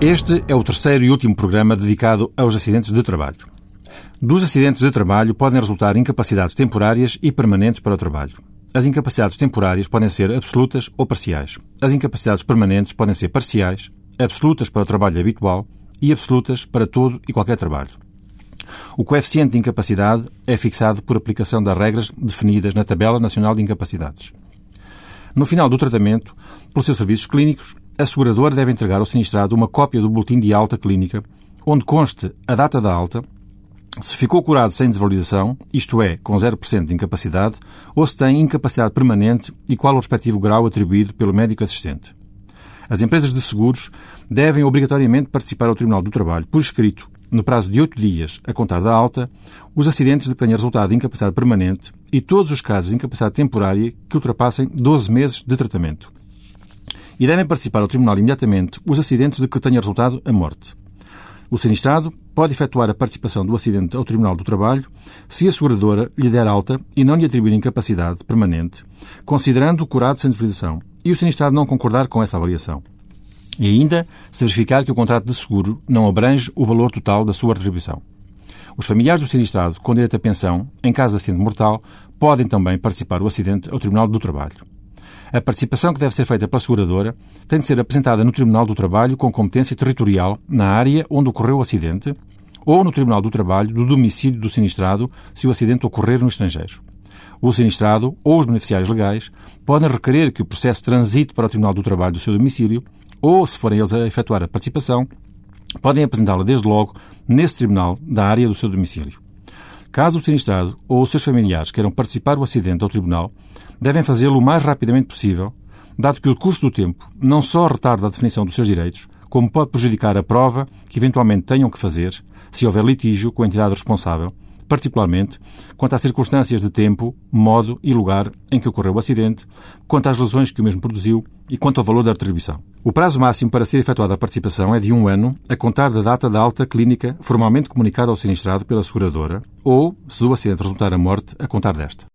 Este é o terceiro e último programa dedicado aos acidentes de trabalho. Dos acidentes de trabalho podem resultar incapacidades temporárias e permanentes para o trabalho. As incapacidades temporárias podem ser absolutas ou parciais. As incapacidades permanentes podem ser parciais, absolutas para o trabalho habitual e absolutas para todo e qualquer trabalho. O coeficiente de incapacidade é fixado por aplicação das regras definidas na Tabela Nacional de Incapacidades. No final do tratamento, pelos seus serviços clínicos, a seguradora deve entregar ao sinistrado uma cópia do boletim de alta clínica, onde conste a data da alta, se ficou curado sem desvalorização, isto é, com 0% de incapacidade, ou se tem incapacidade permanente e qual o respectivo grau atribuído pelo médico assistente. As empresas de seguros devem obrigatoriamente participar ao Tribunal do Trabalho, por escrito, no prazo de oito dias, a contar da alta, os acidentes de que tenha resultado de incapacidade permanente e todos os casos de incapacidade temporária que ultrapassem 12 meses de tratamento e devem participar ao Tribunal imediatamente os acidentes de que tenha resultado a morte. O sinistrado pode efetuar a participação do acidente ao Tribunal do Trabalho se a seguradora lhe der alta e não lhe atribuir incapacidade permanente, considerando o curado sem definição, e o sinistrado não concordar com essa avaliação. E ainda se verificar que o contrato de seguro não abrange o valor total da sua retribuição. Os familiares do sinistrado com direito à pensão, em caso de acidente mortal, podem também participar do acidente ao Tribunal do Trabalho. A participação que deve ser feita pela seguradora tem de ser apresentada no Tribunal do Trabalho com competência territorial na área onde ocorreu o acidente ou no Tribunal do Trabalho do domicílio do sinistrado se o acidente ocorrer no estrangeiro. O sinistrado ou os beneficiários legais podem requerer que o processo transite para o Tribunal do Trabalho do seu domicílio ou, se forem eles a efetuar a participação, podem apresentá-la desde logo nesse tribunal da área do seu domicílio. Caso o sinistrado ou os seus familiares queiram participar do acidente ao tribunal, devem fazê-lo o mais rapidamente possível, dado que o curso do tempo não só retarda a definição dos seus direitos, como pode prejudicar a prova que eventualmente tenham que fazer, se houver litígio com a entidade responsável, particularmente quanto às circunstâncias de tempo, modo e lugar em que ocorreu o acidente, quanto às lesões que o mesmo produziu e quanto ao valor da retribuição. O prazo máximo para ser efetuada a participação é de um ano, a contar da data da alta clínica formalmente comunicada ao sinistrado pela seguradora, ou, se do acidente resultar a morte, a contar desta.